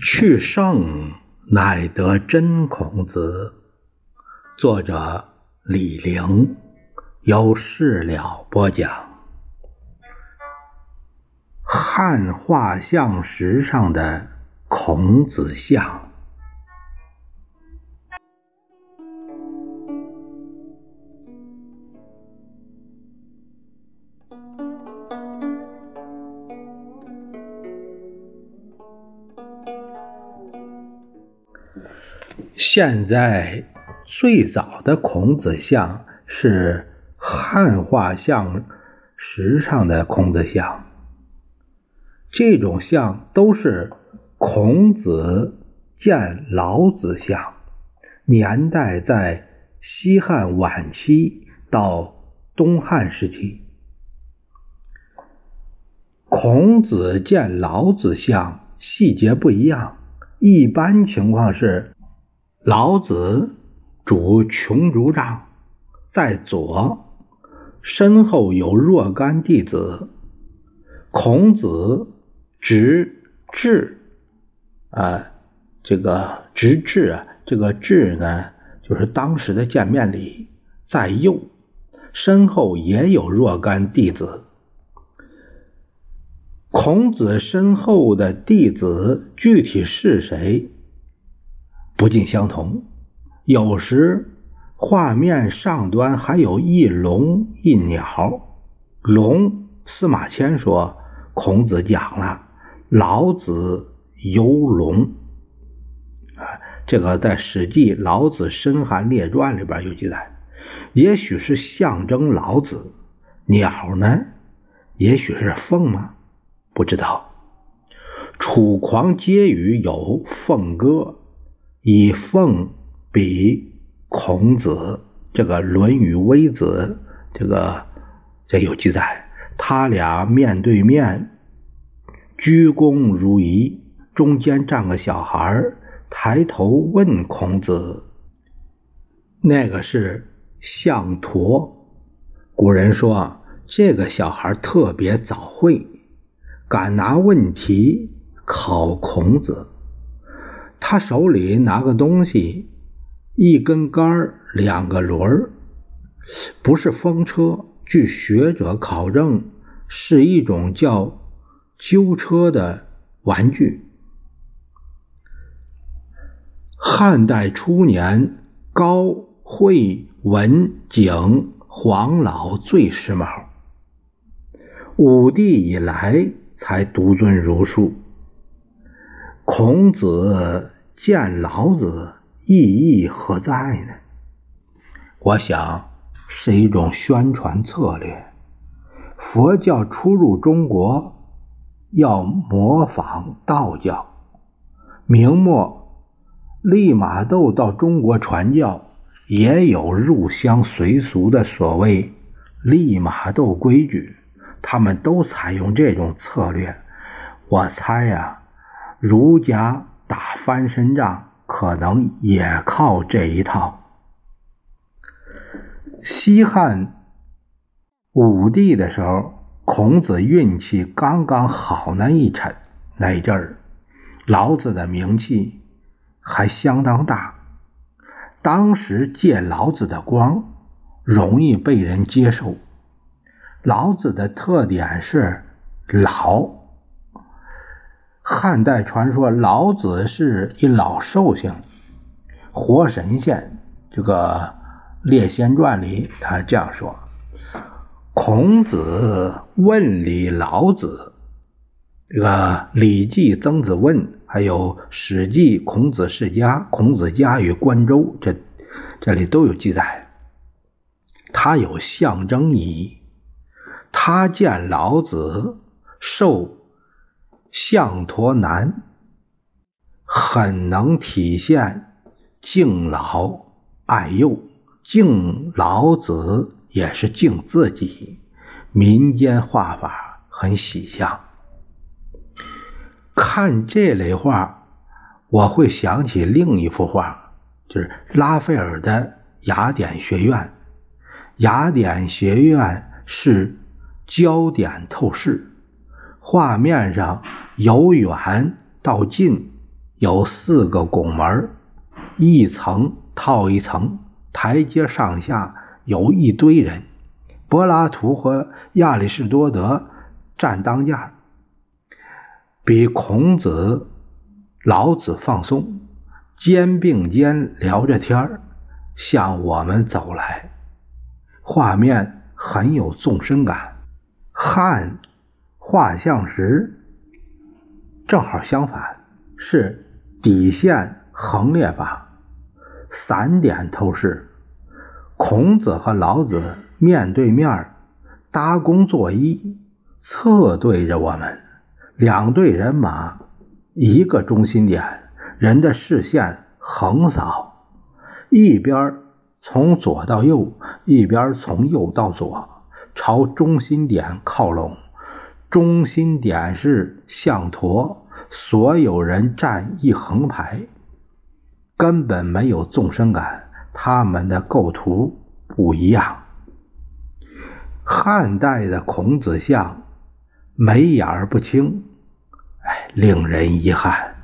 去圣乃得真孔子。作者李陵，由事了播讲。汉画像石上的孔子像。现在最早的孔子像是汉画像石上的孔子像，这种像都是孔子见老子像，年代在西汉晚期到东汉时期。孔子见老子像细节不一样，一般情况是。老子主穷竹杖，在左，身后有若干弟子。孔子执质，啊，这个执质啊，这个质呢，就是当时的见面礼，在右，身后也有若干弟子。孔子身后的弟子具体是谁？不尽相同，有时画面上端还有一龙一鸟。龙，司马迁说，孔子讲了，老子游龙。啊，这个在《史记·老子申韩列传》里边有记载。也许是象征老子。鸟呢？也许是凤吗？不知道。楚狂皆语有凤歌。以凤比孔子，这个《论语·微子》这个这有记载，他俩面对面，鞠躬如仪，中间站个小孩抬头问孔子。那个是象陀，古人说这个小孩特别早会，敢拿问题考孔子。他手里拿个东西，一根杆两个轮儿，不是风车。据学者考证，是一种叫揪车的玩具。汉代初年，高惠文景黄老最时髦，武帝以来才独尊儒术。孔子见老子，意义何在呢？我想是一种宣传策略。佛教初入中国，要模仿道教。明末利玛窦到中国传教，也有入乡随俗的所谓利玛窦规矩，他们都采用这种策略。我猜呀。儒家打翻身仗，可能也靠这一套。西汉武帝的时候，孔子运气刚刚好那一阵那一阵儿，老子的名气还相当大。当时借老子的光，容易被人接受。老子的特点是老。汉代传说老子是一老寿星，活神仙。这个《列仙传》里他这样说：“孔子问礼老子。”这个《礼记·曾子问》还有《史记·孔子世家》《孔子家与关周》，这这里都有记载。他有象征意义。他见老子受。象陀难很能体现敬老爱幼，敬老子也是敬自己。民间画法很喜相。看这类画，我会想起另一幅画，就是拉斐尔的雅典学院。雅典学院是焦点透视。画面上由远到近有四个拱门，一层套一层，台阶上下有一堆人。柏拉图和亚里士多德站当间，比孔子、老子放松，肩并肩聊着天向我们走来，画面很有纵深感。汉画像石正好相反，是底线横列法，散点透视。孔子和老子面对面，搭弓作揖，侧对着我们。两队人马，一个中心点，人的视线横扫，一边从左到右，一边从右到左。朝中心点靠拢，中心点是象驼，所有人站一横排，根本没有纵深感。他们的构图不一样。汉代的孔子像眉眼儿不清，哎，令人遗憾。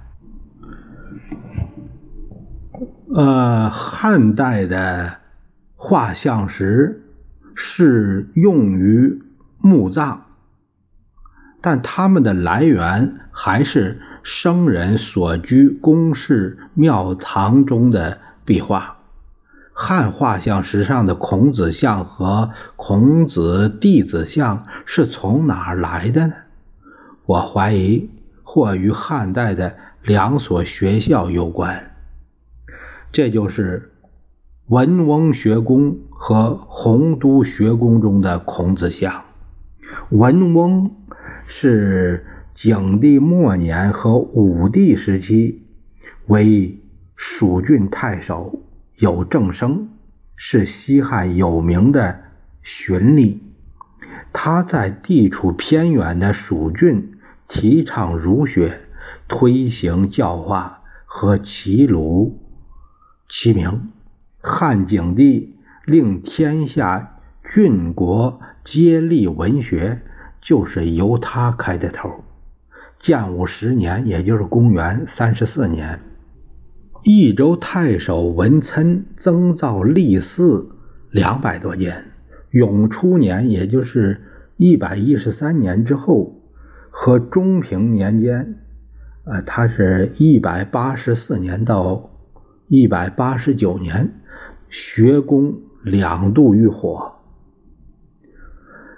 呃，汉代的画像石。是用于墓葬，但它们的来源还是生人所居宫室庙堂中的壁画。汉画像石上的孔子像和孔子弟子像是从哪儿来的呢？我怀疑或与汉代的两所学校有关。这就是文翁学宫。和洪都学宫中的孔子像，文翁是景帝末年和武帝时期为蜀郡太守，有正声，是西汉有名的荀吏。他在地处偏远的蜀郡提倡儒学，推行教化，和齐鲁齐名。汉景帝。令天下郡国皆立文学，就是由他开的头。建武十年，也就是公元三十四年，益州太守文岑增造立寺两百多间。永初年，也就是一百一十三年之后，和中平年间，呃，他是一百八十四年到一百八十九年，学宫。两度遇火。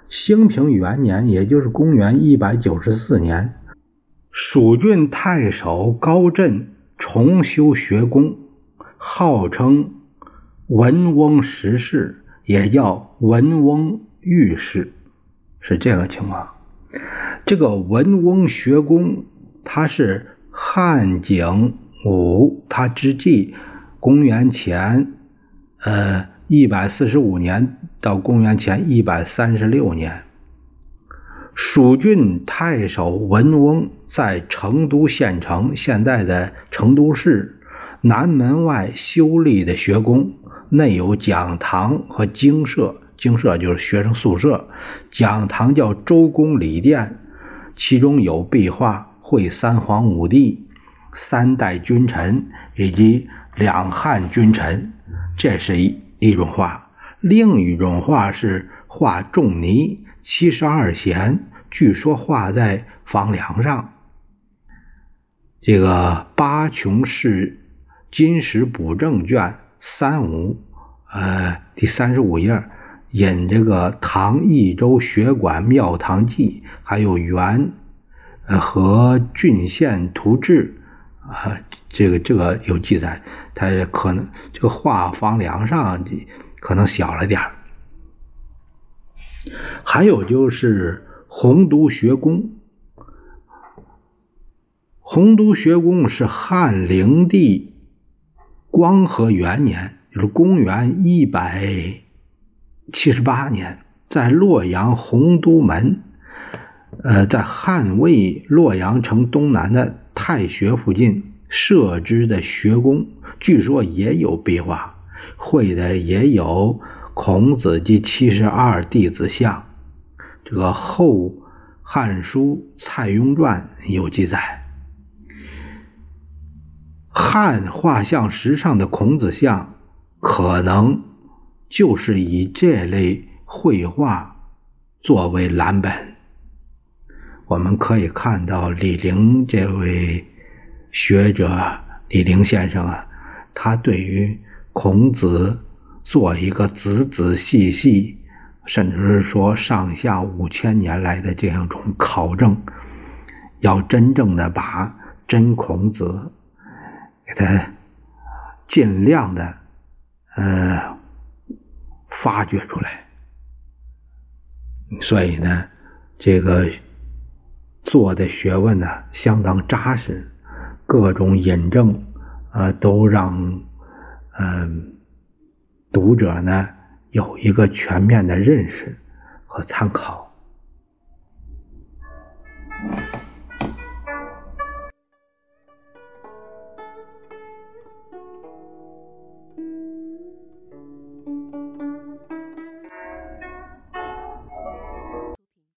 兴平元年，也就是公元一百九十四年，蜀郡太守高震重修学宫，号称文翁十世，也叫文翁御史，是这个情况。这个文翁学宫，它是汉景武他之际，公元前，呃。一百四十五年到公元前一百三十六年，蜀郡太守文翁在成都县城（现在的成都市）南门外修立的学宫，内有讲堂和经舍。经舍就是学生宿舍，讲堂叫周公礼殿，其中有壁画绘三皇五帝、三代君臣以及两汉君臣。这是一。一种画，另一种画是画仲尼七十二贤，据说画在房梁上。这个八琼氏金石补正卷三五，呃，第三十五页引这个《唐益州学馆庙堂记》，还有元呃和郡县图志啊。这个这个有记载，它可能这个画房梁上可能小了点还有就是洪都学宫，洪都学宫是汉灵帝光和元年，就是公元一百七十八年，在洛阳洪都门，呃，在汉魏洛阳城东南的太学附近。设置的学宫，据说也有壁画，绘的也有孔子及七十二弟子像。这个《后汉书·蔡邕传》有记载。汉画像石上的孔子像，可能就是以这类绘画作为蓝本。我们可以看到李陵这位学者李陵先生啊，他对于孔子做一个仔仔细细，甚至是说上下五千年来的这样一种考证，要真正的把真孔子。给他尽量的，呃，发掘出来。所以呢，这个做的学问呢相当扎实，各种引证啊都让嗯读者呢有一个全面的认识和参考。